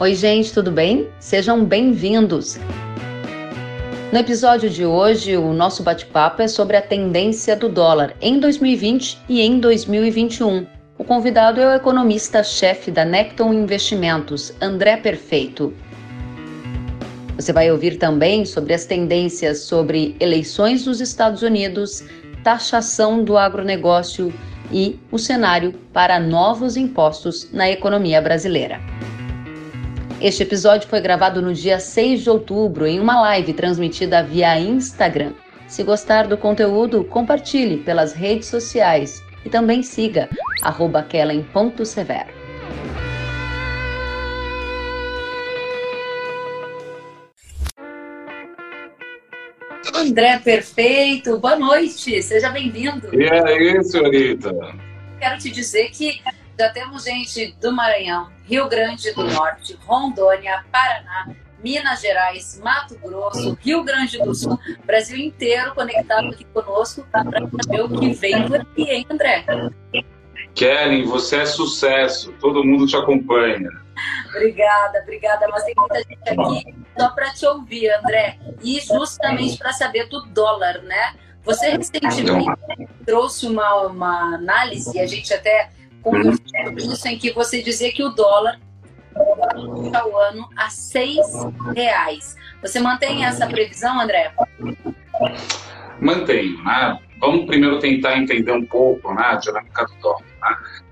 Oi, gente, tudo bem? Sejam bem-vindos. No episódio de hoje, o nosso bate-papo é sobre a tendência do dólar em 2020 e em 2021. O convidado é o economista-chefe da Necton Investimentos, André Perfeito. Você vai ouvir também sobre as tendências sobre eleições dos Estados Unidos, taxação do agronegócio e o cenário para novos impostos na economia brasileira. Este episódio foi gravado no dia 6 de outubro em uma live transmitida via Instagram. Se gostar do conteúdo, compartilhe pelas redes sociais e também siga kellen.severo. André Perfeito, boa noite, seja bem-vindo. E aí, senhorita? Quero te dizer que já temos gente do Maranhão, Rio Grande do Norte, Rondônia, Paraná, Minas Gerais, Mato Grosso, Rio Grande do Sul, Brasil inteiro conectado aqui conosco para saber o que vem por aqui, hein, André? Kellen, você é sucesso, todo mundo te acompanha. Obrigada, obrigada, mas tem muita gente aqui só para te ouvir, André, e justamente para saber do dólar, né? Você recentemente trouxe uma, uma análise, a gente até conversando isso, em que você dizia que o dólar ao ano a seis reais. Você mantém essa previsão, André? Mantenho, né? Vamos primeiro tentar entender um pouco né, a dinâmica do dólar.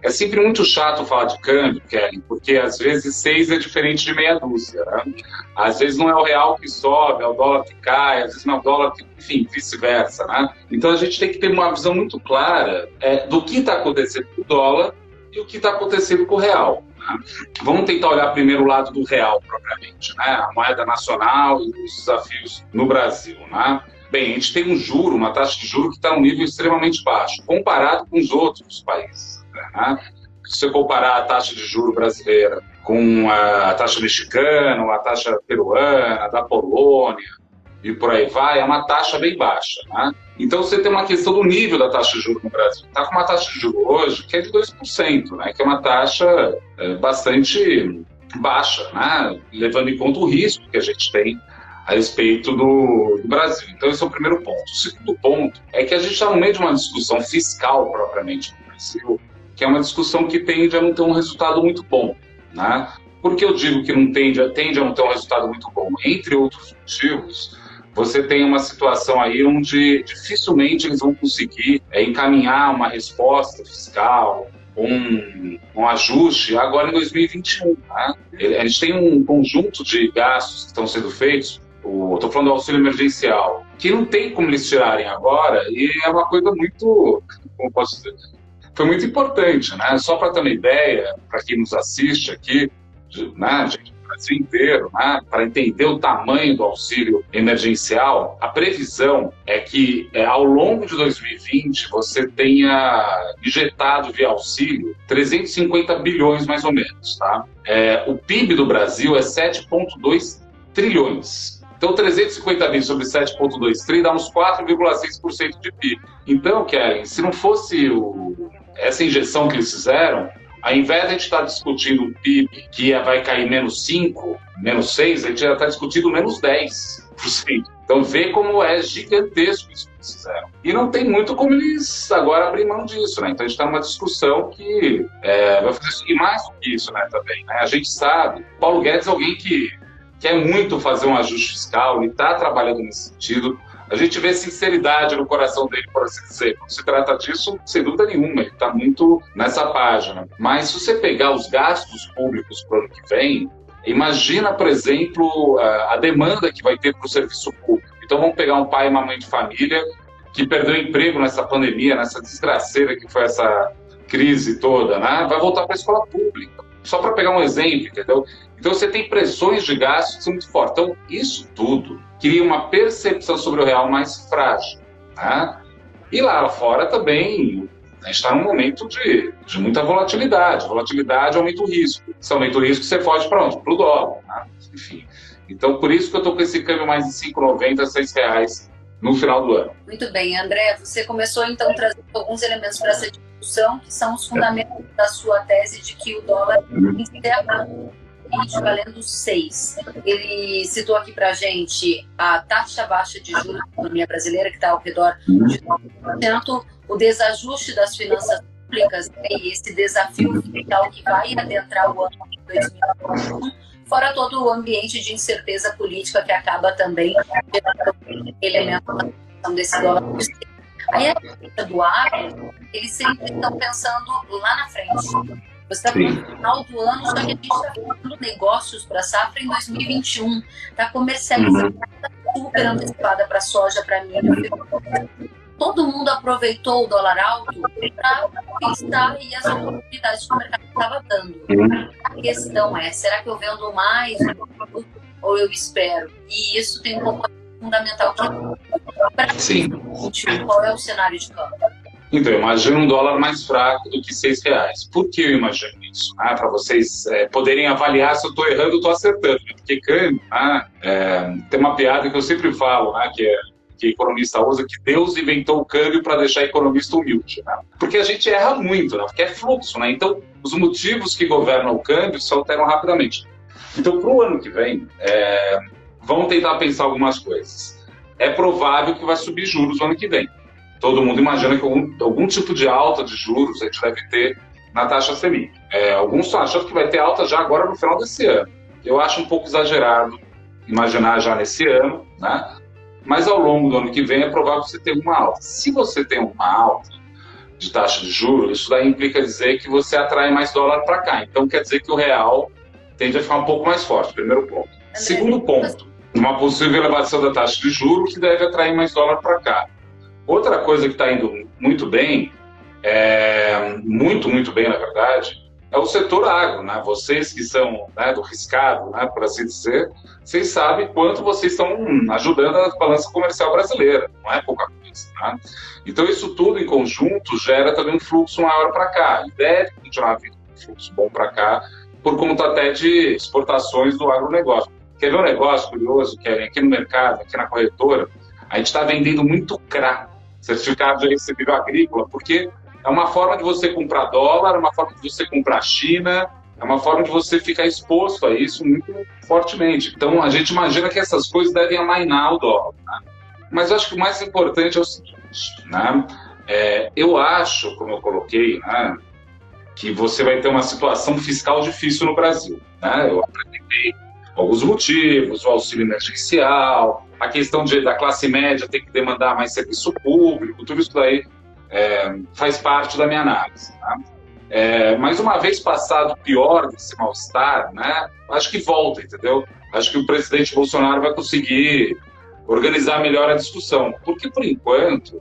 É sempre muito chato falar de câmbio, Kelly, porque às vezes seis é diferente de meia dúzia. Né? Às vezes não é o real que sobe, é o dólar que cai, às vezes não é o dólar que, enfim, vice-versa. Né? Então a gente tem que ter uma visão muito clara é, do que está acontecendo com o dólar e o que está acontecendo com o real. Né? Vamos tentar olhar primeiro o lado do real, propriamente, né? a moeda nacional e os desafios no Brasil. Né? Bem, a gente tem um juro, uma taxa de juro que está num nível extremamente baixo, comparado com os outros países. Né? Se você comparar a taxa de juro brasileira com a taxa mexicana, a taxa peruana, da Polônia, e por aí vai, é uma taxa bem baixa. Né? Então você tem uma questão do nível da taxa de juros no Brasil. Está com uma taxa de juros hoje que é de 2%, né? que é uma taxa é, bastante baixa, né? levando em conta o risco que a gente tem a respeito do, do, Brasil. Então, esse é o primeiro ponto. O segundo ponto é que a gente está no meio de uma discussão fiscal propriamente no Brasil, que é uma discussão que tende a não ter um resultado muito bom. Né? Por que eu digo que não tende, tende a não ter um resultado muito bom? Entre outros motivos, você tem uma situação aí onde dificilmente eles vão conseguir é, encaminhar uma resposta fiscal, um, um ajuste agora em 2021. Né? A gente tem um conjunto de gastos que estão sendo feitos, estou falando do auxílio emergencial, que não tem como eles tirarem agora, e é uma coisa muito, como posso dizer, foi muito importante, né? Só para ter uma ideia, para quem nos assiste aqui, né, gente, Brasil inteiro, né, para entender o tamanho do auxílio emergencial, a previsão é que é, ao longo de 2020 você tenha injetado via auxílio 350 bilhões mais ou menos. Tá? É, o PIB do Brasil é 7,2 trilhões. Então, 350 bilhões sobre 7,2 trilhões dá uns 4,6% de PIB. Então, Kellen, se não fosse o, essa injeção que eles fizeram, ao invés de a gente estar discutindo o PIB que vai cair menos 5, menos 6, a gente já está discutindo menos 10%. Então vê como é gigantesco isso que eles fizeram. E não tem muito como eles agora abrir mão disso, né? Então a gente está numa discussão que é, vai fazer e mais do que isso, né? Também, né? A gente sabe, Paulo Guedes é alguém que quer muito fazer um ajuste fiscal e está trabalhando nesse sentido a gente vê sinceridade no coração dele, por assim dizer. Quando se trata disso, sem dúvida nenhuma, ele está muito nessa página. Mas se você pegar os gastos públicos para o ano que vem, imagina, por exemplo, a demanda que vai ter para o serviço público. Então vamos pegar um pai e uma mãe de família que perdeu emprego nessa pandemia, nessa desgraceira que foi essa crise toda, né? Vai voltar para a escola pública. Só para pegar um exemplo, entendeu? Então você tem pressões de gastos que são muito fortes. Então, isso tudo cria uma percepção sobre o real mais frágil. Né? E lá fora também a gente está num momento de, de muita volatilidade. Volatilidade aumenta o risco. Se aumenta o risco, você foge para onde? Para o dólar. Né? Enfim. Então, por isso que eu estou com esse câmbio mais de 5,90, 6 reais no final do ano. Muito bem, André. Você começou então trazendo alguns elementos para essa discussão, que são os fundamentos da sua tese de que o dólar encerra 2020 valendo 6. Ele citou aqui para gente a taxa baixa de juros da economia brasileira, que está ao redor de 9%, o desajuste das finanças públicas né, e esse desafio fiscal que vai adentrar o ano de 2021, fora todo o ambiente de incerteza política que acaba também gerando elemento desse dólar. Aí a do agro, eles sempre estão pensando lá na frente. Você está no final do ano, só que a gente está fazendo negócios para safra em 2021. Está comercializando, está uhum. super antecipada para soja, para milho. Todo mundo aproveitou o dólar alto para pensar e as oportunidades que o mercado estava dando. Uhum. A questão é, será que eu vendo mais ou eu espero? E isso tem um pouco fundamental que para Sim. qual é o cenário de câmbio? Então, eu imagino um dólar mais fraco do que seis reais. Por que eu imagino isso? Ah, Para vocês é, poderem avaliar se eu estou errando ou estou acertando. Né? Porque câmbio, ah, é, tem uma piada que eu sempre falo, né, que é que economista usa, que Deus inventou o câmbio para deixar economista humilde. Né? Porque a gente erra muito, né? porque é fluxo. Né? Então, os motivos que governam o câmbio se alteram rapidamente. Então, para o ano que vem, é, vamos tentar pensar algumas coisas. É provável que vai subir juros no ano que vem. Todo mundo imagina que algum, algum tipo de alta de juros a gente deve ter na taxa Selic. É, alguns estão achando que vai ter alta já agora no final desse ano. Eu acho um pouco exagerado imaginar já nesse ano, né? Mas ao longo do ano que vem é provável que você tenha uma alta. Se você tem uma alta de taxa de juros, isso daí implica dizer que você atrai mais dólar para cá. Então quer dizer que o real tende a ficar um pouco mais forte, primeiro ponto. Segundo ponto, uma possível elevação da taxa de juros que deve atrair mais dólar para cá. Outra coisa que está indo muito bem, é, muito, muito bem, na verdade, é o setor agro. Né? Vocês que são né, do riscado, né, por assim dizer, vocês sabem quanto vocês estão ajudando a balança comercial brasileira. Não é pouca coisa. Né? Então, isso tudo em conjunto gera também um fluxo maior para cá. E deve continuar vindo um fluxo bom para cá, por conta até de exportações do agronegócio. Quer ver um negócio curioso, Kevin? Aqui no mercado, aqui na corretora, a gente está vendendo muito CRA, certificado de recebível agrícola, porque é uma forma de você comprar dólar, é uma forma de você comprar China, é uma forma de você ficar exposto a isso muito fortemente. Então, a gente imagina que essas coisas devem amainar o dólar. Né? Mas eu acho que o mais importante é o seguinte, né? É, eu acho, como eu coloquei, né, que você vai ter uma situação fiscal difícil no Brasil. Né? Eu apresentei alguns motivos, o auxílio emergencial, a questão de, da classe média ter que demandar mais serviço público, tudo isso daí é, faz parte da minha análise. Né? É, mas uma vez passado o pior desse mal-estar, né, acho que volta, entendeu? Acho que o presidente Bolsonaro vai conseguir organizar melhor a discussão. Porque, por enquanto,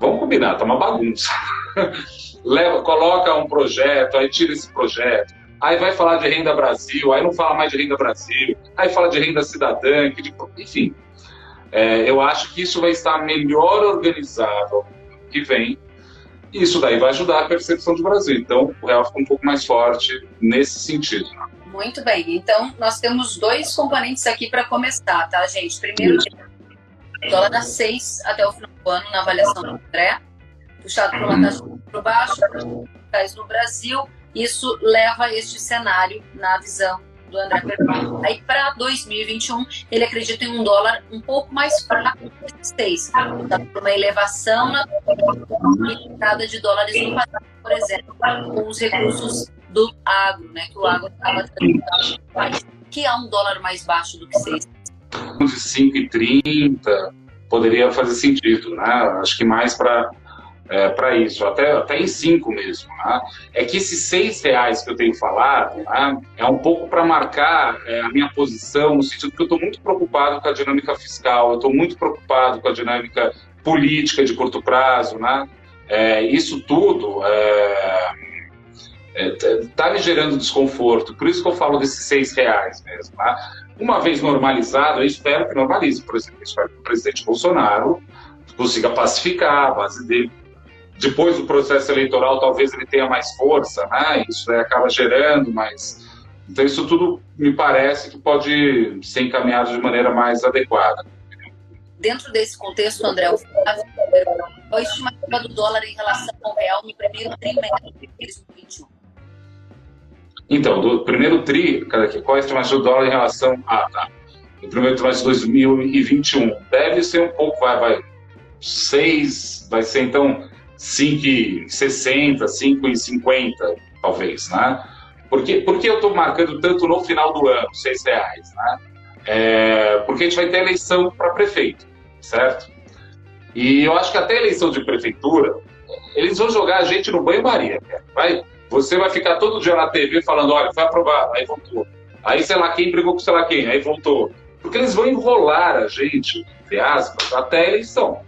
vamos combinar, tá uma bagunça. Leva, coloca um projeto, aí tira esse projeto, aí vai falar de renda Brasil, aí não fala mais de renda Brasil, aí fala de renda cidadã, que, enfim. É, eu acho que isso vai estar melhor organizado que vem, e isso daí vai ajudar a percepção do Brasil. Então, o real fica um pouco mais forte nesse sentido. Né? Muito bem. Então, nós temos dois componentes aqui para começar, tá, gente? Primeiro, o dólar a 6 até o final do ano na avaliação do André, puxado por uma taxa por baixo, no Brasil isso leva a este cenário na visão do André Perpon. Aí, para 2021, ele acredita em um dólar um pouco mais fraco que 6, uma elevação na entrada de dólares no passado, por exemplo, com os recursos do agro, né, que o agro estava que é um dólar mais baixo do que 6. Uns 5,30 poderia fazer sentido, né? Acho que mais para é, para isso, até, até em cinco mesmo. Né? É que esses seis reais que eu tenho falado né, é um pouco para marcar é, a minha posição, no sentido que eu estou muito preocupado com a dinâmica fiscal, eu estou muito preocupado com a dinâmica política de curto prazo. Né? É, isso tudo está é, é, me gerando desconforto, por isso que eu falo desses seis reais mesmo. Né? Uma vez normalizado, eu espero que normalize, por exemplo, eu espero que o presidente Bolsonaro consiga pacificar a base dele depois do processo eleitoral talvez ele tenha mais força, né? Isso acaba gerando mais. Então isso tudo me parece que pode ser encaminhado de maneira mais adequada. Dentro desse contexto, André, qual a estimativa do dólar em relação ao real no primeiro trimestre de 2021? Então, do primeiro TRI, qual é a estimativa do dólar em relação a. Ah, tá. O primeiro trimestre de 2021 deve ser um pouco, vai, vai, 6, vai ser então 5,60, 5,50, talvez, né? Por que, por que eu estou marcando tanto no final do ano, 6 reais, né? É, porque a gente vai ter eleição para prefeito, certo? E eu acho que até eleição de prefeitura, eles vão jogar a gente no banho-maria. Vai, você vai ficar todo dia na TV falando, olha, foi aprovado, aí voltou. Aí sei lá quem brigou com sei lá quem, aí voltou. Porque eles vão enrolar a gente, entre aspas, até a eleição.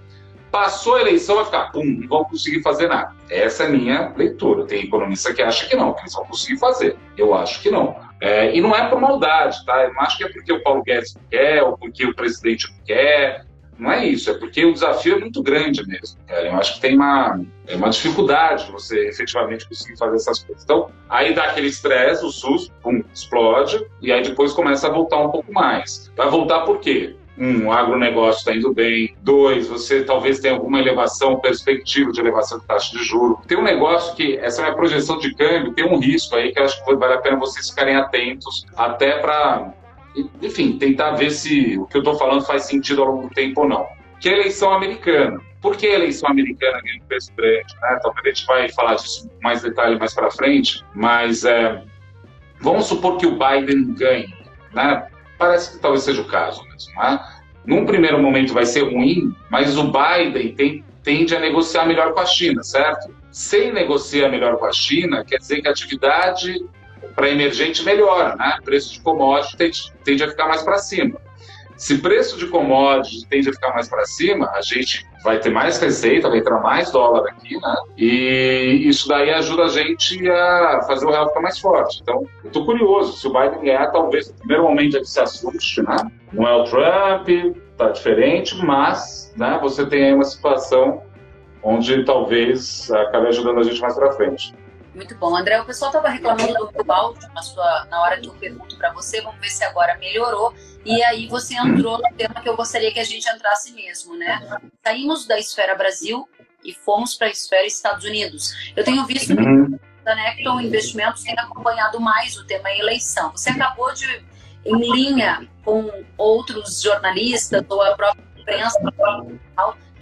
Passou a eleição, vai ficar, pum, não vão conseguir fazer nada. Essa é a minha leitura. Tem economista que acha que não, que eles vão conseguir fazer. Eu acho que não. É, e não é por maldade, tá? Eu não acho que é porque o Paulo Guedes quer ou porque o presidente quer. Não é isso, é porque o desafio é muito grande mesmo. Cara. Eu acho que tem uma, é uma dificuldade você efetivamente conseguir fazer essas coisas. Então, aí dá aquele estresse, o SUS, pum, explode, e aí depois começa a voltar um pouco mais. Vai voltar por quê? Um, o agronegócio está indo bem. Dois, você talvez tenha alguma elevação, perspectiva de elevação de taxa de juros. Tem um negócio que, essa é a projeção de câmbio, tem um risco aí que eu acho que vale a pena vocês ficarem atentos, até para, enfim, tentar ver se o que eu estou falando faz sentido ao longo do tempo ou não. Que é a eleição americana. Por que a eleição americana ganha um peso grande? Né? Talvez a gente vai falar disso com mais detalhe mais para frente, mas é, vamos supor que o Biden ganhe, né? Parece que talvez seja o caso mesmo. Né? Num primeiro momento vai ser ruim, mas o Biden tem, tende a negociar melhor com a China, certo? Sem negociar melhor com a China, quer dizer que a atividade para emergente melhora, né? Preço de commodity tende, tende a ficar mais para cima. Se preço de commodities tende a ficar mais para cima, a gente vai ter mais receita, vai entrar mais dólar aqui, né? E isso daí ajuda a gente a fazer o real ficar mais forte. Então, eu estou curioso, se o Biden ganhar, talvez no primeiro momento ele se assuste, né? Não é o Trump, tá diferente, mas né, você tem aí uma situação onde talvez acabe ajudando a gente mais para frente. Muito bom. André, o pessoal estava reclamando do meu áudio na, sua, na hora que eu pergunto para você. Vamos ver se agora melhorou. E aí você entrou no tema que eu gostaria que a gente entrasse mesmo, né? Saímos da esfera Brasil e fomos para a esfera Estados Unidos. Eu tenho visto que uhum. a Necton Investimentos tem acompanhado mais o tema eleição. Você acabou de, em linha com outros jornalistas ou a própria imprensa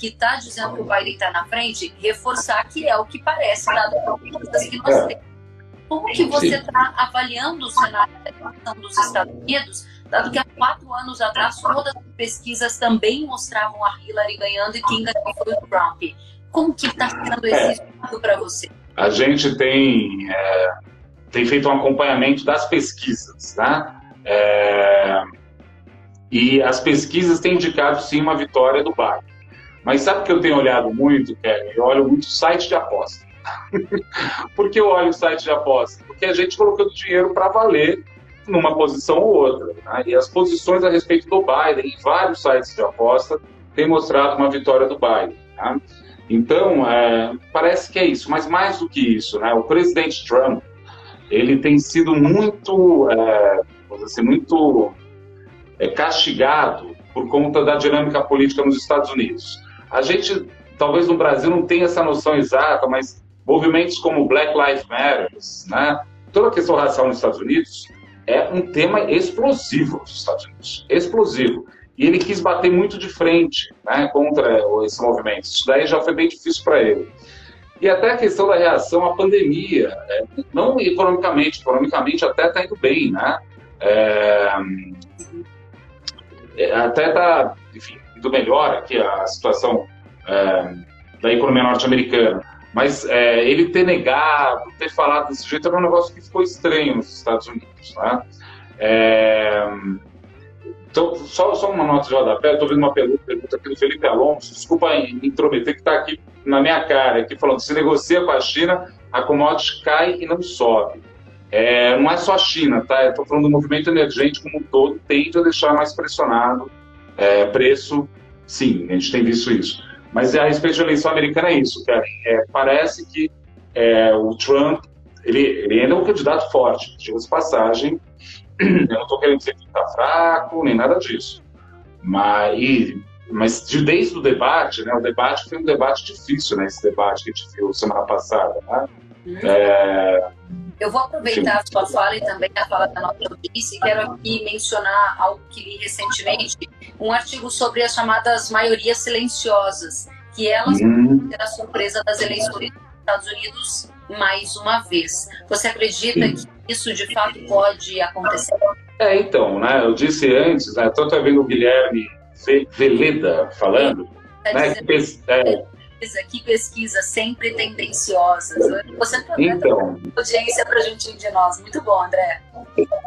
que está dizendo que o Biden está na frente, reforçar que é o que parece, dado as que nós temos. Como que você está avaliando o cenário da eleição dos Estados Unidos, dado que há quatro anos atrás todas as pesquisas também mostravam a Hillary ganhando e quem ganhou foi o Trump. Como que está sendo esse é. estudo para você? A gente tem, é, tem feito um acompanhamento das pesquisas, né? É, e as pesquisas têm indicado sim uma vitória do Biden. Mas sabe o que eu tenho olhado muito, Kevin? Eu olho muito site de aposta. Por que eu olho o site de aposta? Porque a gente colocando dinheiro para valer numa posição ou outra. Né? E as posições a respeito do Biden em vários sites de aposta têm mostrado uma vitória do Biden. Tá? Então, é, parece que é isso. Mas mais do que isso, né? o presidente Trump ele tem sido muito, é, assim, muito é, castigado por conta da dinâmica política nos Estados Unidos. A gente, talvez no Brasil, não tenha essa noção exata, mas movimentos como Black Lives Matter, né? toda a questão racial nos Estados Unidos é um tema explosivo nos Estados Unidos. Explosivo. E ele quis bater muito de frente né, contra esse movimento. Isso daí já foi bem difícil para ele. E até a questão da reação à pandemia, é, não economicamente, economicamente até está indo bem, né? É, é até está, enfim, indo melhor aqui a situação é, da economia norte-americana. Mas é, ele ter negado, ter falado desse jeito era um negócio que ficou estranho nos Estados Unidos. Né? É, então, só, só uma nota de rodapé, estou vendo uma pergunta aqui do Felipe Alonso, desculpa me intrometer, que está aqui na minha cara, aqui falando, se negocia com a China, a commodity cai e não sobe. É, não é só a China, tá? Estou falando do movimento emergente como um todo, tende a deixar mais pressionado é, preço, sim, a gente tem visto isso. Mas a respeito da eleição americana é isso, cara. É, parece que é, o Trump, ele, ele ainda é um candidato forte, diga-se passagem. Eu não estou querendo dizer que está fraco, nem nada disso. Mas, e, mas de, desde o debate, né, o debate foi um debate difícil, né, esse debate que a gente viu semana passada, né? Uhum. É, Eu vou aproveitar a sua fala e também a fala da nossa audiência e quero aqui mencionar algo que li recentemente, um artigo sobre as chamadas maiorias silenciosas, que elas hum. a surpresa das eleições dos Estados Unidos mais uma vez. Você acredita Sim. que isso de fato pode acontecer? É, então, né, eu disse antes, né, estou vendo o Guilherme Veleda falando, né, que, é, pesquisa, que pesquisa sempre tendenciosas. Você promete então, audiência para juntinho de nós. Muito bom, André.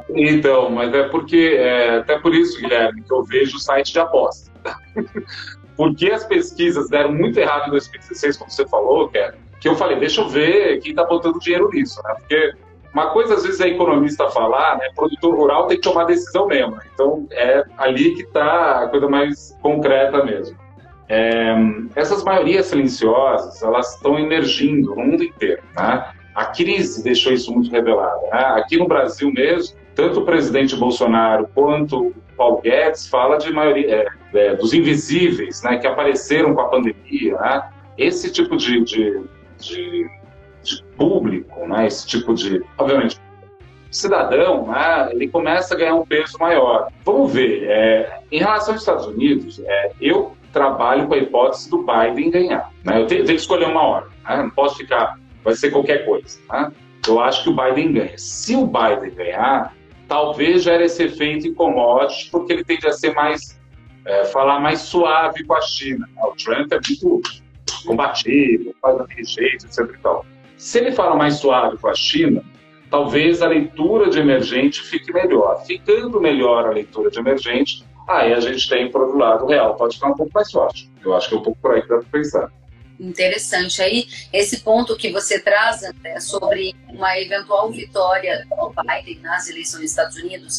Então, mas é porque, é, até por isso, Guilherme, que eu vejo o site de aposta. porque as pesquisas deram muito errado em 2016, como você falou, que, que eu falei, deixa eu ver quem está botando dinheiro nisso, né? Porque uma coisa, às vezes, é economista falar, né? Produtor rural tem que tomar decisão mesmo. Então, é ali que está a coisa mais concreta mesmo. É, essas maiorias silenciosas, elas estão emergindo no mundo inteiro, né? A crise deixou isso muito revelado. Né? Aqui no Brasil mesmo, tanto o presidente Bolsonaro quanto o Paulo Guedes fala de maioria é, é, dos invisíveis, né, que apareceram com a pandemia. Né? Esse tipo de, de, de, de público, né, esse tipo de, obviamente, cidadão, né, ele começa a ganhar um peso maior. Vamos ver. É, em relação aos Estados Unidos, é, eu trabalho com a hipótese do Biden ganhar. Né? Eu tenho, tenho, que escolher uma hora. Né? Não posso ficar, vai ser qualquer coisa. Né? Eu acho que o Biden ganha. Se o Biden ganhar, talvez gere esse efeito commodities, porque ele tende a ser mais, é, falar mais suave com a China. O Trump é muito combativo, faz daquele jeito, etc. Tal. Se ele fala mais suave com a China, talvez a leitura de emergente fique melhor. Ficando melhor a leitura de emergente, aí a gente tem, por outro lado, o real pode ficar um pouco mais forte. Eu acho que é um pouco por aí que dá para pensar. Interessante. Aí, esse ponto que você traz, André, sobre uma eventual vitória do Biden nas eleições dos Estados Unidos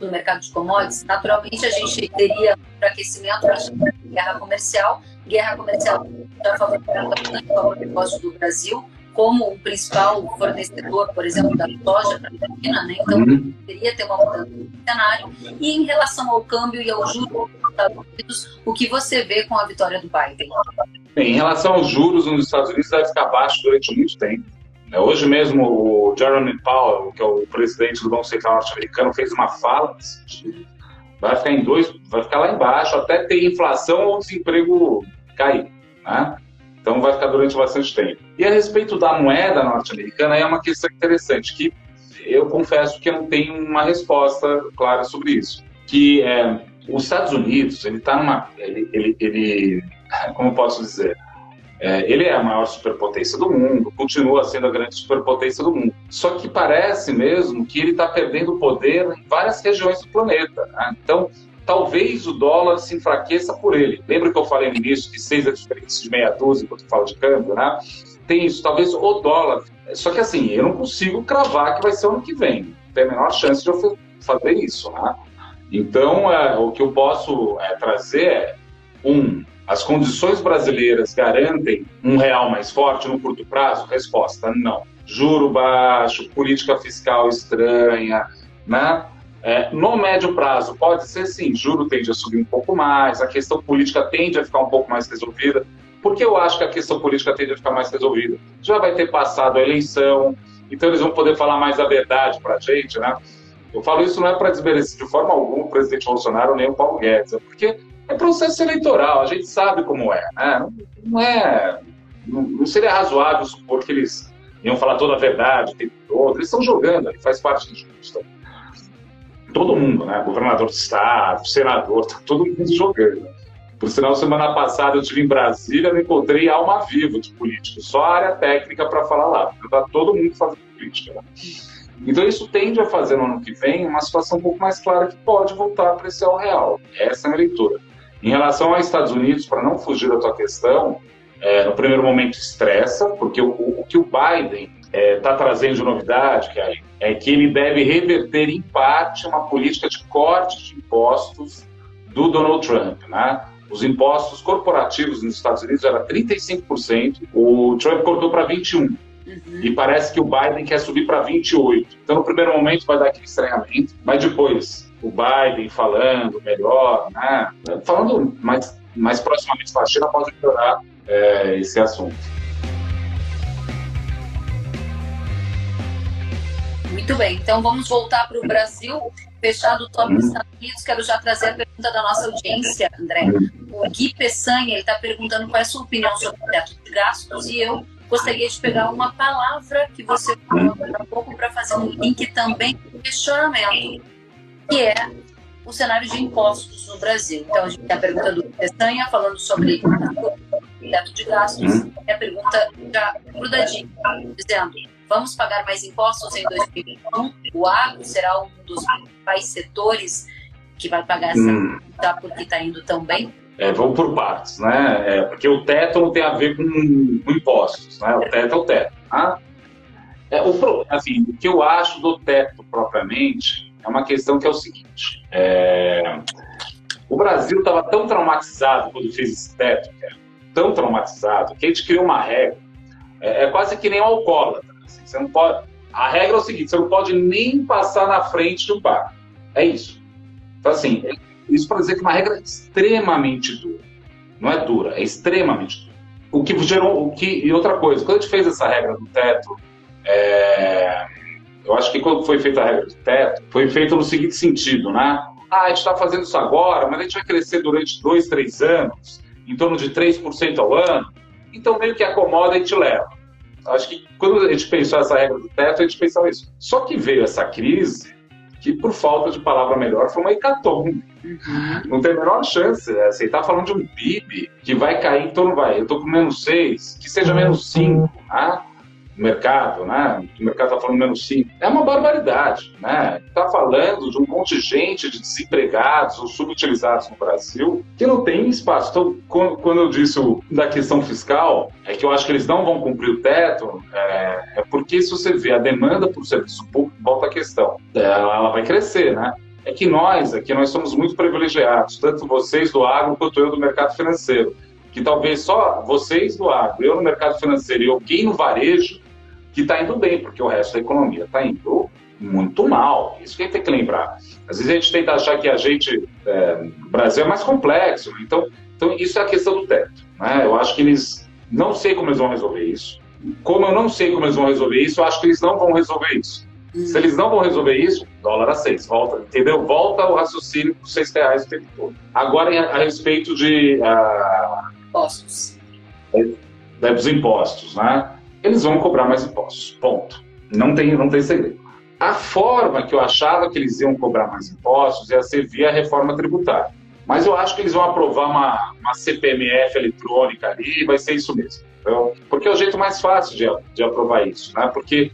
no mercado de commodities, naturalmente a gente teria enfraquecimento da guerra comercial. Guerra comercial já favorecendo o negócio do Brasil, como o principal fornecedor, por exemplo, da soja para a China, né? então uhum. teria ter uma mudança no cenário. E em relação ao câmbio e ao juros dos Estados Unidos, o que você vê com a vitória do Biden? Bem, em relação aos juros nos Estados Unidos, deve ficar baixo durante muito tempo. Né? Hoje mesmo, o Jeremy Powell, que é o presidente do Banco Central norte-americano, fez uma fala vai ficar em dois, vai ficar lá embaixo até ter inflação ou desemprego cair, né? Então vai ficar durante bastante tempo. E a respeito da moeda norte-americana, é uma questão interessante, que eu confesso que eu não tenho uma resposta clara sobre isso. Que é, os Estados Unidos, ele está numa... Ele, ele, ele, como posso dizer? É, ele é a maior superpotência do mundo, continua sendo a grande superpotência do mundo. Só que parece mesmo que ele está perdendo poder em várias regiões do planeta. Né? Então, talvez o dólar se enfraqueça por ele. Lembra que eu falei no início que seis diferente de meia dúzia quando falo de câmbio, né? Tem isso, talvez o dólar. Só que assim, eu não consigo cravar que vai ser ano que vem. Tem a menor chance de eu fazer isso, né? Então, é, o que eu posso é, trazer é, um, as condições brasileiras garantem um real mais forte no curto prazo? Resposta, não. Juro baixo, política fiscal estranha, né? É, no médio prazo, pode ser sim, juro tende a subir um pouco mais, a questão política tende a ficar um pouco mais resolvida. Por que eu acho que a questão política tende a ficar mais resolvida? Já vai ter passado a eleição, então eles vão poder falar mais a verdade para a gente, né? Eu falo isso não é para desmerecer de forma alguma o presidente Bolsonaro nem o Paulo Guedes, é porque é processo eleitoral, a gente sabe como é, né? Não é. Não, seria razoável supor que eles iam falar toda a verdade o tempo todo. Eles estão jogando, faz parte do justo todo mundo, né? Governador do estado, senador, tá todo mundo jogando. Por sinal, semana passada eu estive em Brasília e encontrei alma viva de políticos, só área técnica para falar lá. Está todo mundo fazendo política. Né? Então isso tende a fazer no ano que vem uma situação um pouco mais clara que pode voltar para esse real. Essa é a minha leitura. Em relação aos Estados Unidos, para não fugir da tua questão, é, no primeiro momento estressa, porque o, o que o Biden está é, tá trazendo de novidade, que é, que ele deve reverter em parte uma política de corte de impostos do Donald Trump, né? Os impostos corporativos nos Estados Unidos era 35%, o Trump cortou para 21%. Uhum. E parece que o Biden quer subir para 28%. Então, no primeiro momento, vai dar aquele estranhamento, mas depois, o Biden falando melhor, né? falando mais, mais proximamente a China, pode melhorar é, esse assunto. Muito bem, então vamos voltar para o Brasil, fechado o top dos Estados Unidos. Quero já trazer a pergunta da nossa audiência, André. O Gui Peçanha, está perguntando qual é a sua opinião sobre o teto de gastos e eu gostaria de pegar uma palavra que você falou há pouco para fazer um link também com questionamento, que é o cenário de impostos no Brasil. Então, a gente tem a pergunta do Peçanha falando sobre o teto de gastos, e a pergunta já grudadinha, dizendo vamos pagar mais impostos em 2021? O agro será um dos principais setores que vai pagar essa hum. porque está indo tão bem? É, vamos por partes, né? É, porque o teto não tem a ver com, com impostos, né? O teto é o teto. Tá? É, o, assim, o que eu acho do teto propriamente é uma questão que é o seguinte: é, o Brasil estava tão traumatizado quando fez esse teto, cara, tão traumatizado, que a gente criou uma regra. É, é quase que nem um alcoólatra. Assim, você não pode. A regra é o seguinte: você não pode nem passar na frente do bar. É isso. Então, assim, isso para dizer que uma regra extremamente dura. Não é dura, é extremamente dura. O que gerou. O que, e outra coisa, quando a gente fez essa regra do teto, é, eu acho que quando foi feita a regra do teto, foi feito no seguinte sentido, né? Ah, a gente está fazendo isso agora, mas a gente vai crescer durante dois, três anos, em torno de 3% ao ano, então meio que acomoda e te leva. Acho que quando a gente pensou essa regra do teto, a gente pensou isso. Só que veio essa crise que, por falta de palavra melhor, foi uma hecatombe. Uhum. Não tem a menor chance. Né? Você está falando de um PIB que vai cair em torno, vai, eu estou com menos 6, que seja menos 5. Né? Mercado, né? O mercado está falando menos 5. É uma barbaridade, né? Está falando de um contingente de desempregados ou subutilizados no Brasil que não tem espaço. Então, quando eu disse da questão fiscal, é que eu acho que eles não vão cumprir o teto, é, é porque se você vê a demanda por serviço público, volta a questão, ela, ela vai crescer, né? É que nós aqui nós somos muito privilegiados, tanto vocês do agro quanto eu do mercado financeiro que talvez só vocês do agro, eu no mercado financeiro e alguém no varejo que está indo bem, porque o resto da economia está indo muito mal. Isso que a gente tem que lembrar. Às vezes a gente tenta achar que a gente, é, o Brasil é mais complexo, então, então isso é a questão do teto. Né? Eu acho que eles, não sei como eles vão resolver isso. Como eu não sei como eles vão resolver isso, eu acho que eles não vão resolver isso. Se eles não vão resolver isso, dólar a seis, volta, entendeu? Volta o raciocínio dos seis reais o tempo todo. Agora, a, respeito de... Uh, impostos. É, dos impostos, né? Eles vão cobrar mais impostos. Ponto. Não tem, não tem segredo. A forma que eu achava que eles iam cobrar mais impostos ia ser via reforma tributária. Mas eu acho que eles vão aprovar uma, uma CPMF eletrônica ali e vai ser isso mesmo. Então, porque é o jeito mais fácil de, de aprovar isso, né? Porque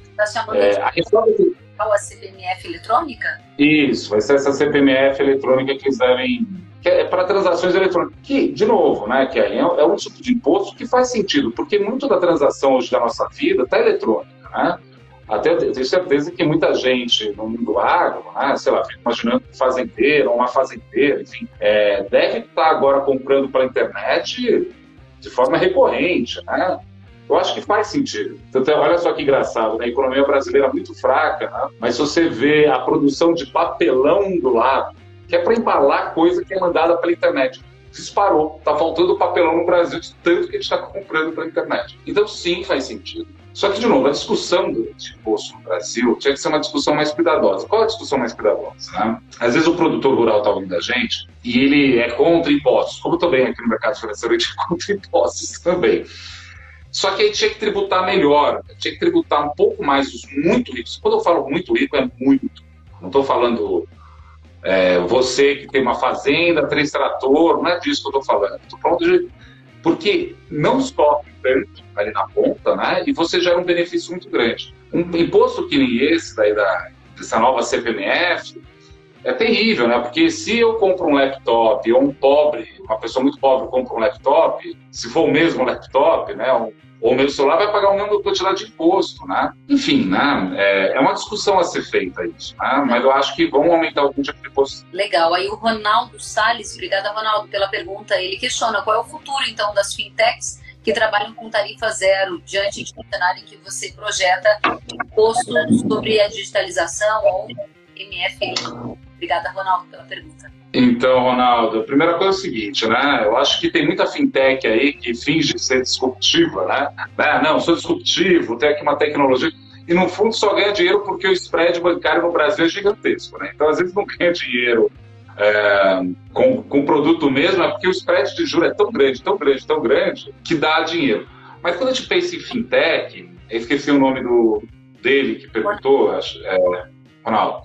é, a reforma a CPMF eletrônica? Isso, vai ser essa CPMF eletrônica que eles devem que é para transações eletrônicas. Que, de novo, né, que é, é um tipo de imposto que faz sentido, porque muito da transação hoje da nossa vida está eletrônica, né? Até eu tenho certeza que muita gente no mundo agro, né, sei lá, fica imaginando um fazendeiro, uma fazendeira, enfim, é, deve estar agora comprando pela internet de forma recorrente, né? Eu acho que faz sentido. Então, olha só que engraçado, né? a economia brasileira é muito fraca, né? mas se você vê a produção de papelão do lado, que é para embalar coisa que é mandada pela internet. Disparou. Está faltando papelão no Brasil de tanto que a gente está comprando pela internet. Então, sim, faz sentido. Só que, de novo, a discussão do imposto no Brasil tinha que ser uma discussão mais cuidadosa. Qual é a discussão mais cuidadosa? Né? Às vezes o produtor rural está ouvindo a gente e ele é contra impostos. Como também aqui no mercado financeiro, a gente é contra impostos também. Só que aí tinha que tributar melhor, tinha que tributar um pouco mais os muito ricos. Quando eu falo muito rico, é muito. Não estou falando é, você que tem uma fazenda, três trator, não é disso que eu estou falando. Estou falando de. Porque não sofre tanto ali na ponta, né? E você gera um benefício muito grande. Um imposto que nem esse, daí da, dessa nova CPMF, é terrível, né? Porque se eu compro um laptop ou um pobre, uma pessoa muito pobre compra um laptop, se for o mesmo laptop, né? Ou o meu celular vai pagar o mesmo quantidade de imposto, né? Enfim, né? É, é, uma discussão a ser feita isso, né? Mas eu acho que vão aumentar algum tipo de imposto. Legal. Aí o Ronaldo Salles, obrigada, Ronaldo, pela pergunta. Ele questiona qual é o futuro, então, das fintechs que trabalham com tarifa zero diante de um cenário em que você projeta imposto sobre a digitalização ou MFI. Obrigada, Ronaldo, pela pergunta. Então, Ronaldo, a primeira coisa é o seguinte, né? Eu acho que tem muita fintech aí que finge ser disruptiva, né? Ah, não, sou disruptivo, tenho aqui uma tecnologia. e no fundo só ganha dinheiro porque o spread bancário no Brasil é gigantesco. Né? Então, às vezes, não ganha dinheiro é, com, com o produto mesmo, é porque o spread de juros é tão grande, tão grande, tão grande, que dá dinheiro. Mas quando a gente pensa em fintech, eu esqueci o nome do, dele que perguntou, acho, é, Ronaldo.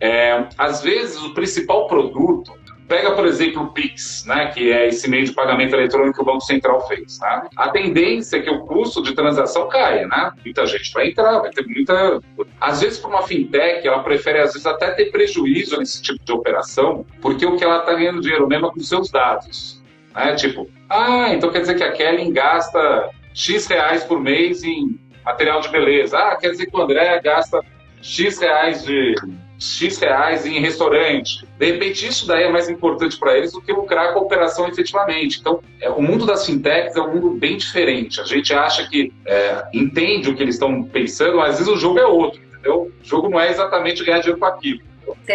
É, às vezes, o principal produto Pega, por exemplo, o Pix, né, que é esse meio de pagamento eletrônico que o Banco Central fez. Né? A tendência é que o custo de transação caia. Né? Muita gente vai entrar, vai ter muita. Às vezes, para uma fintech, ela prefere, às vezes, até ter prejuízo nesse tipo de operação, porque o que ela está ganhando dinheiro mesmo é com seus dados. Né? Tipo, ah, então quer dizer que a Kelly gasta X reais por mês em material de beleza. Ah, quer dizer que o André gasta X reais de X reais em restaurante. De repente, isso daí é mais importante para eles do que lucrar com a operação efetivamente. Então, é, o mundo das fintechs é um mundo bem diferente. A gente acha que é, entende o que eles estão pensando, mas às vezes o jogo é outro, entendeu? O jogo não é exatamente ganhar dinheiro com aquilo.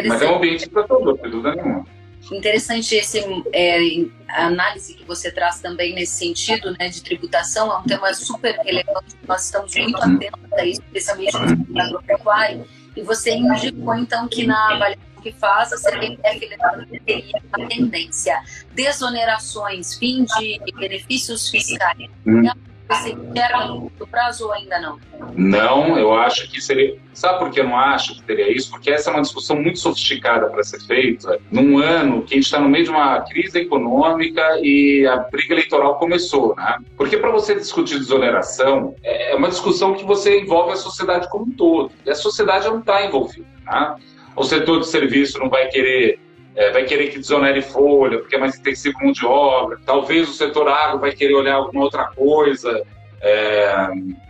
Mas é um ambiente para todo, sem dúvida nenhuma. Interessante esse é, análise que você traz também nesse sentido, né, de tributação, é um tema super relevante, nós estamos muito atentos a isso, especialmente no agropecuário, e você indicou, então, que na avaliação que faz, a CBF teria uma tendência. Desonerações, fim de benefícios fiscais. Hum. Você enxerga no prazo ou ainda não? Não, eu acho que seria. Sabe por que eu não acho que teria isso? Porque essa é uma discussão muito sofisticada para ser feita num ano que a gente está no meio de uma crise econômica e a briga eleitoral começou, né? Porque para você discutir desoneração, é uma discussão que você envolve a sociedade como um todo. E a sociedade não está envolvida, né? O setor de serviço não vai querer é, vai querer que desonere folha, porque é mais intensivo mão de obra. Talvez o setor agro vai querer olhar alguma outra coisa, é,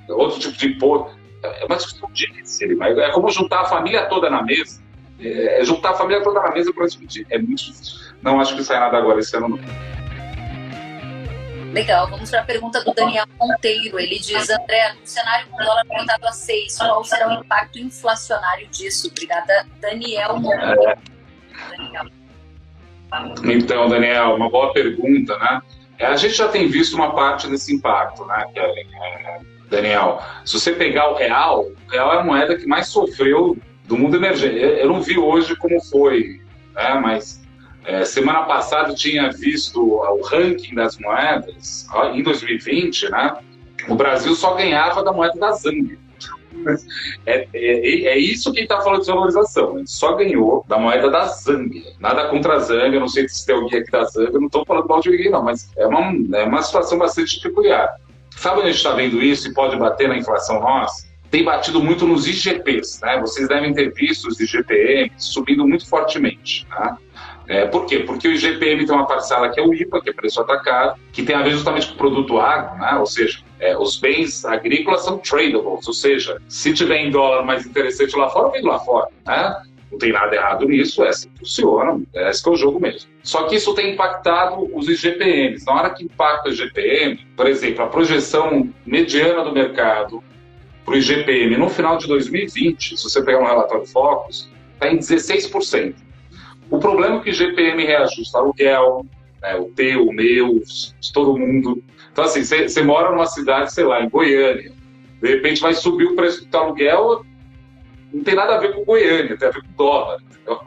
outro tipo de imposto. É uma discussão difícil, é como juntar a família toda na mesa. É, é juntar a família toda na mesa para discutir. É muito difícil. Não acho que sai nada agora esse ano, não. Legal, vamos para a pergunta do Daniel Monteiro. Ele diz, André, no cenário com o dólar aumentado a 6, qual será o impacto inflacionário disso? Obrigada, Daniel Monteiro. É. Então, Daniel, uma boa pergunta, né? É, a gente já tem visto uma parte desse impacto, né, é, Daniel? Se você pegar o real, o real é a moeda que mais sofreu do mundo emergente. Eu não vi hoje como foi, né, mas é, semana passada eu tinha visto o ranking das moedas, em 2020, né? O Brasil só ganhava da moeda da Zâmbia. É, é, é isso que está falando de desvalorização. A gente só ganhou da moeda da Zâmbia. Nada contra a Zâmbia, não sei se tem alguém aqui da Zâmbia, não estou falando mal de ninguém, não, mas é uma, é uma situação bastante peculiar. Sabe onde a gente está vendo isso e pode bater na inflação nossa? Tem batido muito nos IGPs, né? Vocês devem ter visto os IGPM subindo muito fortemente, tá? É, por quê? Porque o IGPM tem uma parcela que é o IPA, que é preço atacado, que tem a ver justamente com o produto agro, né? ou seja, é, os bens agrícolas são tradables, ou seja, se tiver em dólar mais interessante lá fora, vem lá fora. Né? Não tem nada errado nisso, é assim que funciona, é esse que é o jogo mesmo. Só que isso tem impactado os IGPMs. Na hora que impacta o IGPM, por exemplo, a projeção mediana do mercado para o IGPM no final de 2020, se você pegar um relatório Focus, está em 16%. O problema é que GPM reajusta aluguel, né, o teu, o meu, de todo mundo. Então, assim, você mora numa cidade, sei lá, em Goiânia, de repente vai subir o preço do teu aluguel, não tem nada a ver com Goiânia, tem a ver com dólar. Entendeu?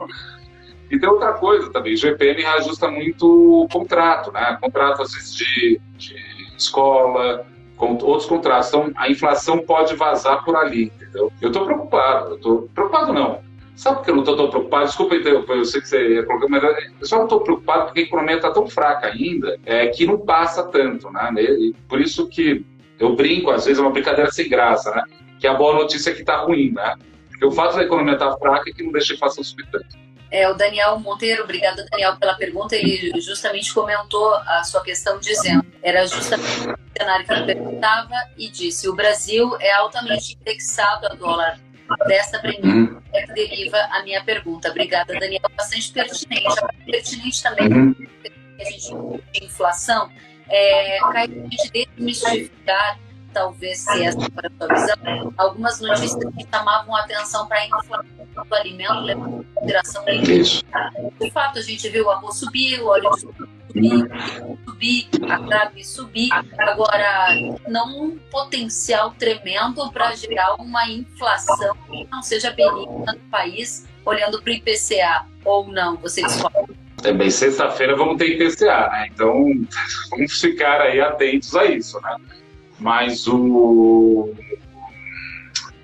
E tem outra coisa também, o GPM reajusta muito o contrato, né? Contrato, às vezes, de, de escola, com outros contratos. Então, a inflação pode vazar por ali, entendeu? Eu estou preocupado, eu tô preocupado não, Sabe por que eu não estou tão preocupado? Desculpa interromper, eu sei que você ia colocar, mas eu só não estou preocupado porque a economia está tão fraca ainda é, que não passa tanto, né? E por isso que eu brinco, às vezes é uma brincadeira sem graça, né? Que a boa notícia é que está ruim, né? Porque o fato da economia estar tá fraca é que não deixa a inflação subir tanto. É, o Daniel Monteiro, obrigado Daniel pela pergunta, ele justamente comentou a sua questão dizendo, era justamente o cenário que ele perguntava e disse, o Brasil é altamente indexado a dólar dessa premissa uhum. é que deriva a minha pergunta. Obrigada, Daniel. Bastante pertinente. Pertinente também uhum. a gente de inflação. É, Caio, a gente desmistificar, talvez se essa for a sua visão, algumas notícias que chamavam a atenção para a inflação do alimento, levando em consideração o De fato, a gente viu o arroz subir, o óleo de subir, subir, a Trave subir. Agora, não um potencial tremendo para gerar uma inflação que não seja benigna no país, olhando para o IPCA, ou não? Você discorda? É bem, sexta-feira vamos ter IPCA, né? Então vamos ficar aí atentos a isso, né? Mas o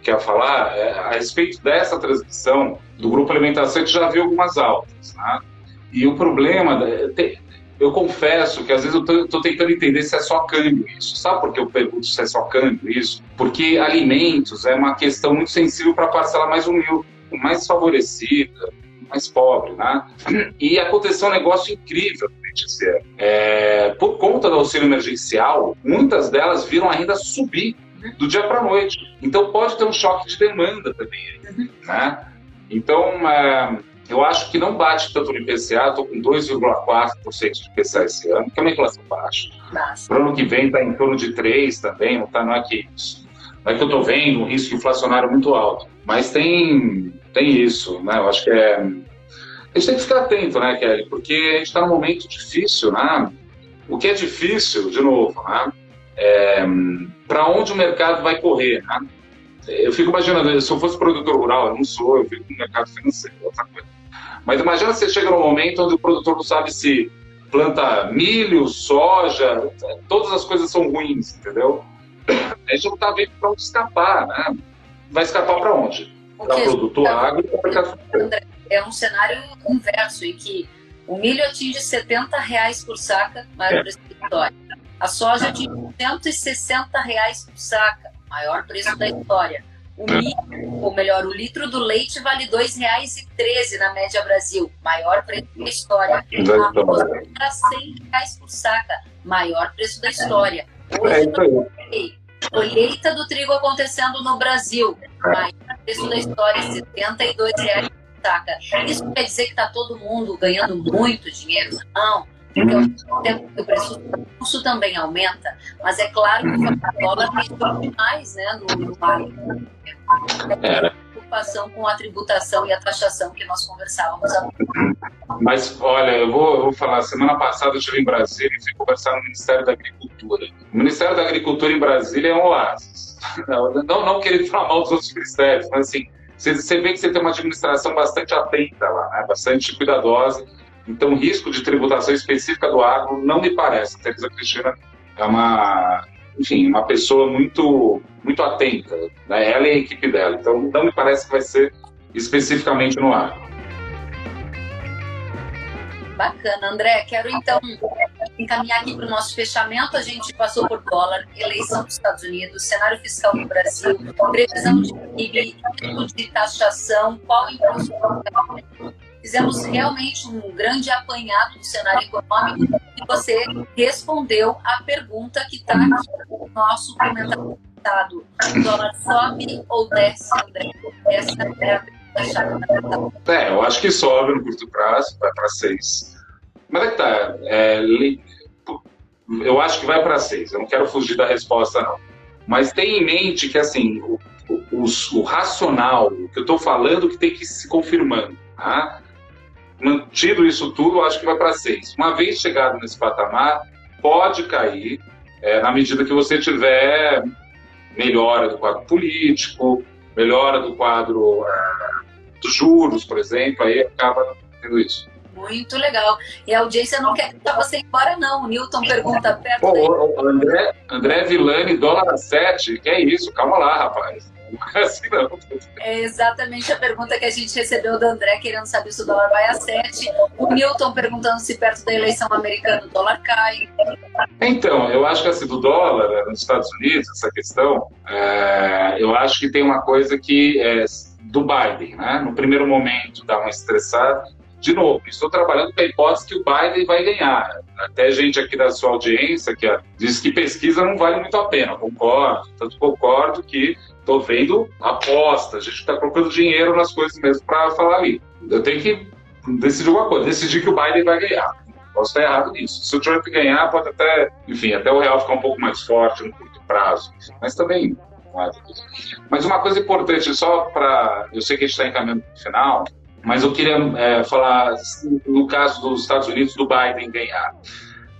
quer falar é, a respeito dessa transmissão do grupo alimentação, a gente já viu algumas altas, né? E o problema, eu confesso que às vezes eu estou tentando entender se é só câmbio isso. Sabe por que eu pergunto se é só câmbio isso? Porque alimentos é uma questão muito sensível para a parcela mais humilde, mais favorecida, mais pobre, né? E aconteceu um negócio incrível durante esse. É, por conta do auxílio emergencial, muitas delas viram ainda subir do dia para a noite. Então pode ter um choque de demanda também, né? Então, é, eu acho que não bate tanto no IPCA, estou com 2,4% de IPCA esse ano, que é uma inflação baixa. Para o ano que vem está em torno de 3% também, não, tá, não é que isso. Não é que eu estou vendo um risco inflacionário muito alto. Mas tem, tem isso, né? Eu acho que é. A gente tem que ficar atento, né, Kelly? Porque a gente está num momento difícil, né? O que é difícil, de novo, né? É, para onde o mercado vai correr, né? Eu fico imaginando, se eu fosse produtor rural, eu não sou, eu fico no mercado financeiro, outra coisa. Mas imagina você chega num momento onde o produtor não sabe se planta milho, soja, todas as coisas são ruins, entendeu? A gente não está vendo para onde escapar, né? Vai escapar para onde? Para produto agro e para É um cenário inverso em que o milho atinge 70 reais por saca, maior é. preço. A soja atinge 160 reais por saca, maior preço da história. O milho, ou melhor, o litro do leite vale R$ 2,13 na média Brasil, maior preço da história. A arroz era R$ reais por saca, maior preço da história. Hoje, é colheita do trigo acontecendo no Brasil, maior preço da história, 72 reais por saca. Isso quer dizer que está todo mundo ganhando muito dinheiro? Não uhum. que o preço do custo também aumenta, mas é claro que o dólar tem mais né, no, no. É. preocupação com a tributação e a taxação que nós conversávamos há Mas, olha, eu vou, eu vou falar, semana passada eu estive em Brasília e fui conversar no Ministério da Agricultura. O Ministério da Agricultura em Brasília é um oásis. Não, não, não querendo falar mal dos outros ministérios, mas assim, você, você vê que você tem uma administração bastante atenta lá, né? bastante cuidadosa então, risco de tributação específica do agro não me parece. A Teresa Cristina é uma, enfim, uma pessoa muito, muito atenta, né? ela e a equipe dela. Então, não me parece que vai ser especificamente no agro. Bacana, André. Quero então encaminhar aqui para o nosso fechamento. A gente passou por dólar, eleição dos Estados Unidos, cenário fiscal no Brasil, previsão de PIB, de taxação, qual imposto Fizemos realmente um grande apanhado do cenário econômico e você respondeu a pergunta que está aqui no nosso comentário. O dólar sobe ou desce, André? Essa é a pergunta chave. É, eu acho que sobe no curto prazo, vai para seis. Mas é que tá. É, eu acho que vai para seis. Eu não quero fugir da resposta, não. Mas tenha em mente que, assim, o, o, o racional, o que eu estou falando, que tem que ir se confirmando. Tá? Mantido isso tudo, acho que vai para seis. Uma vez chegado nesse patamar, pode cair é, na medida que você tiver melhora do quadro político, melhora do quadro é, dos juros, por exemplo, aí acaba tendo isso. Muito legal. E a audiência não quer que você embora, não. O Newton pergunta perto. Pô, André, André Villani, dólar a 7. Que é isso? Calma lá, rapaz. É assim, não. É exatamente a pergunta que a gente recebeu do André, querendo saber se o dólar vai a 7. O Newton perguntando se perto da eleição americana o dólar cai. Então, eu acho que assim, do dólar né, nos Estados Unidos, essa questão, é, eu acho que tem uma coisa que é do Biden, né? No primeiro momento dá uma estressada, de novo, estou trabalhando com a hipótese que o Biden vai ganhar. Até gente aqui da sua audiência que diz que pesquisa não vale muito a pena. Concordo, tanto concordo que estou vendo aposta, a gente está colocando dinheiro nas coisas mesmo para falar ali. Eu tenho que decidir uma coisa, decidir que o Biden vai ganhar. Posso estar errado nisso. Se o Trump ganhar, pode até, enfim, até o real ficar um pouco mais forte no curto prazo. Mas também. Mas uma coisa importante, só para. Eu sei que a gente está encaminhando para o final, mas eu queria é, falar, no caso dos Estados Unidos, do Biden ganhar.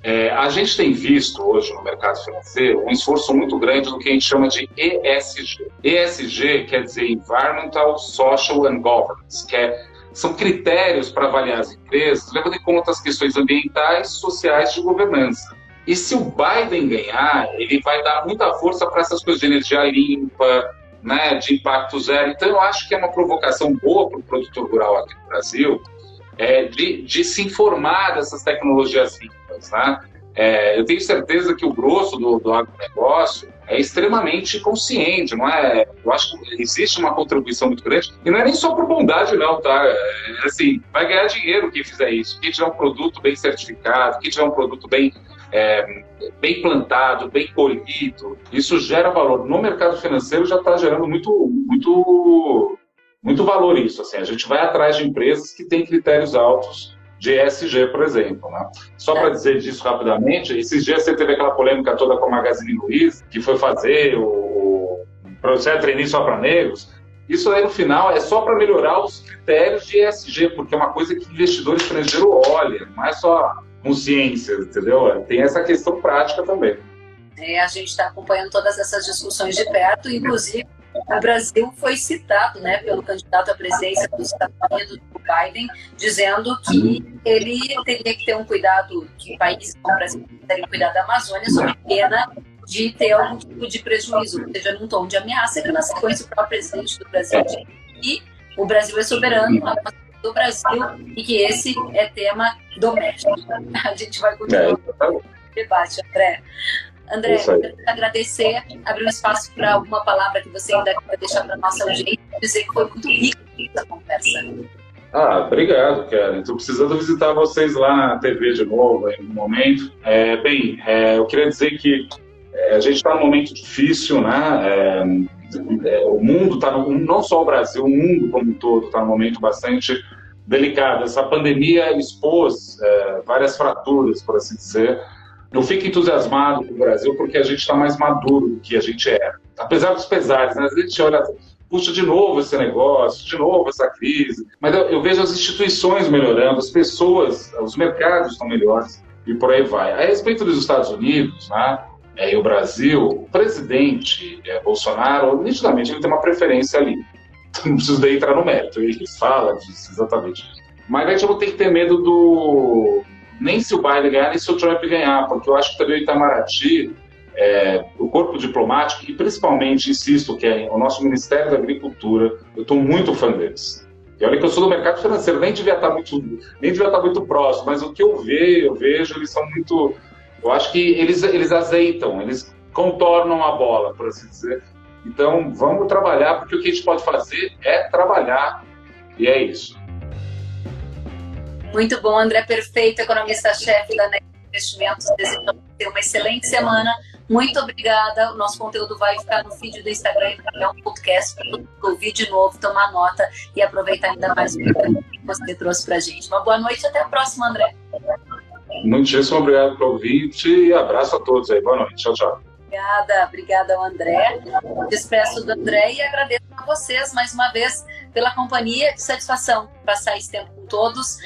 É, a gente tem visto hoje no mercado financeiro um esforço muito grande no que a gente chama de ESG. ESG quer dizer Environmental, Social and Governance, que é, são critérios para avaliar as empresas, levando em conta as questões ambientais, sociais de governança. E se o Biden ganhar, ele vai dar muita força para essas coisas de energia limpa, né, de impacto zero. Então, eu acho que é uma provocação boa para o produtor rural aqui no Brasil, é, de, de se informar dessas tecnologias limpas. Né? É, eu tenho certeza que o grosso do, do agronegócio é extremamente consciente, não é? Eu acho que existe uma contribuição muito grande, e não é nem só por bondade, não, tá? É, assim, vai ganhar dinheiro quem fizer isso, quem tiver um produto bem certificado, quem tiver um produto bem, é, bem plantado, bem colhido, isso gera valor. No mercado financeiro já está gerando muito, muito muito valor isso. Assim, a gente vai atrás de empresas que têm critérios altos de ESG, por exemplo. Né? Só para dizer disso rapidamente, esses dias você teve aquela polêmica toda com a Magazine Luiza, que foi fazer o processo de treininho só para negros. Isso aí, no final, é só para melhorar os critérios de ESG, porque é uma coisa que investidor estrangeiro olha, não é só consciência, entendeu? Tem essa questão prática também. É, a gente está acompanhando todas essas discussões de perto, inclusive o Brasil foi citado né, pelo candidato à presidência dos Estados Unidos, o Biden, dizendo que ele teria que ter um cuidado, que países como o Brasil teriam cuidado da Amazônia, sob pena de ter algum tipo de prejuízo, ou seja, num tom de ameaça, que na sequência o próprio presidente do Brasil disse que o Brasil é soberano, a do Brasil, e que esse é tema doméstico. A gente vai continuar é, o debate, André. André, eu quero agradecer, abrir um espaço para alguma palavra que você ainda quer deixar para a nossa audiência, dizer que foi muito rica essa conversa. Ah, obrigado, Karen. Estou precisando visitar vocês lá na TV de novo, em um momento. É, bem, é, eu queria dizer que é, a gente está num momento difícil, né? É, é, o mundo está, não só o Brasil, o mundo como um todo está num momento bastante delicado. Essa pandemia expôs várias fraturas, por assim dizer, eu fico entusiasmado com o Brasil porque a gente está mais maduro do que a gente era. Apesar dos pesares, né? a gente olha, puxa, de novo esse negócio, de novo essa crise. Mas eu, eu vejo as instituições melhorando, as pessoas, os mercados estão melhores e por aí vai. A respeito dos Estados Unidos, né? É, e o Brasil, o presidente é, Bolsonaro, nitidamente, ele tem uma preferência ali. Não preciso daí entrar no mérito, ele fala disso exatamente. Mas a gente não tem que ter medo do, nem se o Biden ganhar, nem se o Trump ganhar, porque eu acho que também o Itamaraty, é, o corpo diplomático, e principalmente, insisto, que é o nosso Ministério da Agricultura, eu estou muito fã deles. E olha que eu sou do mercado financeiro, nem devia estar muito, nem devia estar muito próximo, mas o que eu vejo, eu vejo, eles são muito. Eu acho que eles, eles azeitam, eles contornam a bola, por assim dizer. Então, vamos trabalhar, porque o que a gente pode fazer é trabalhar, e é isso. Muito bom, André Perfeito, economista-chefe da NET Investimentos. Desejamos ter uma excelente semana. Muito obrigada. O nosso conteúdo vai ficar no feed do Instagram e é um podcast para ouvir de novo, tomar nota e aproveitar ainda mais o que você trouxe para a gente. Uma boa noite e até a próxima, André. Muitíssimo obrigado pelo convite e abraço a todos aí. Boa noite. Tchau, tchau. Obrigada, obrigada ao André. Despeço do André e agradeço a vocês mais uma vez pela companhia. Que satisfação passar esse tempo com todos.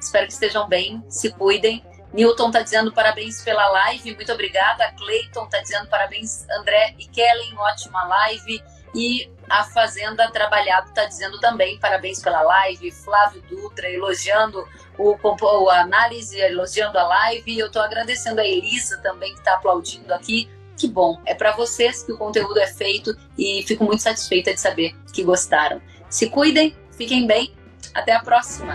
Espero que estejam bem, se cuidem. Newton está dizendo parabéns pela live, muito obrigada. Cleiton está dizendo parabéns, André e Kellen, ótima live. E a Fazenda Trabalhado está dizendo também parabéns pela live. Flávio Dutra elogiando o, a análise, elogiando a live. Eu estou agradecendo a Elisa também que está aplaudindo aqui. Que bom, é para vocês que o conteúdo é feito e fico muito satisfeita de saber que gostaram. Se cuidem, fiquem bem. Até a próxima.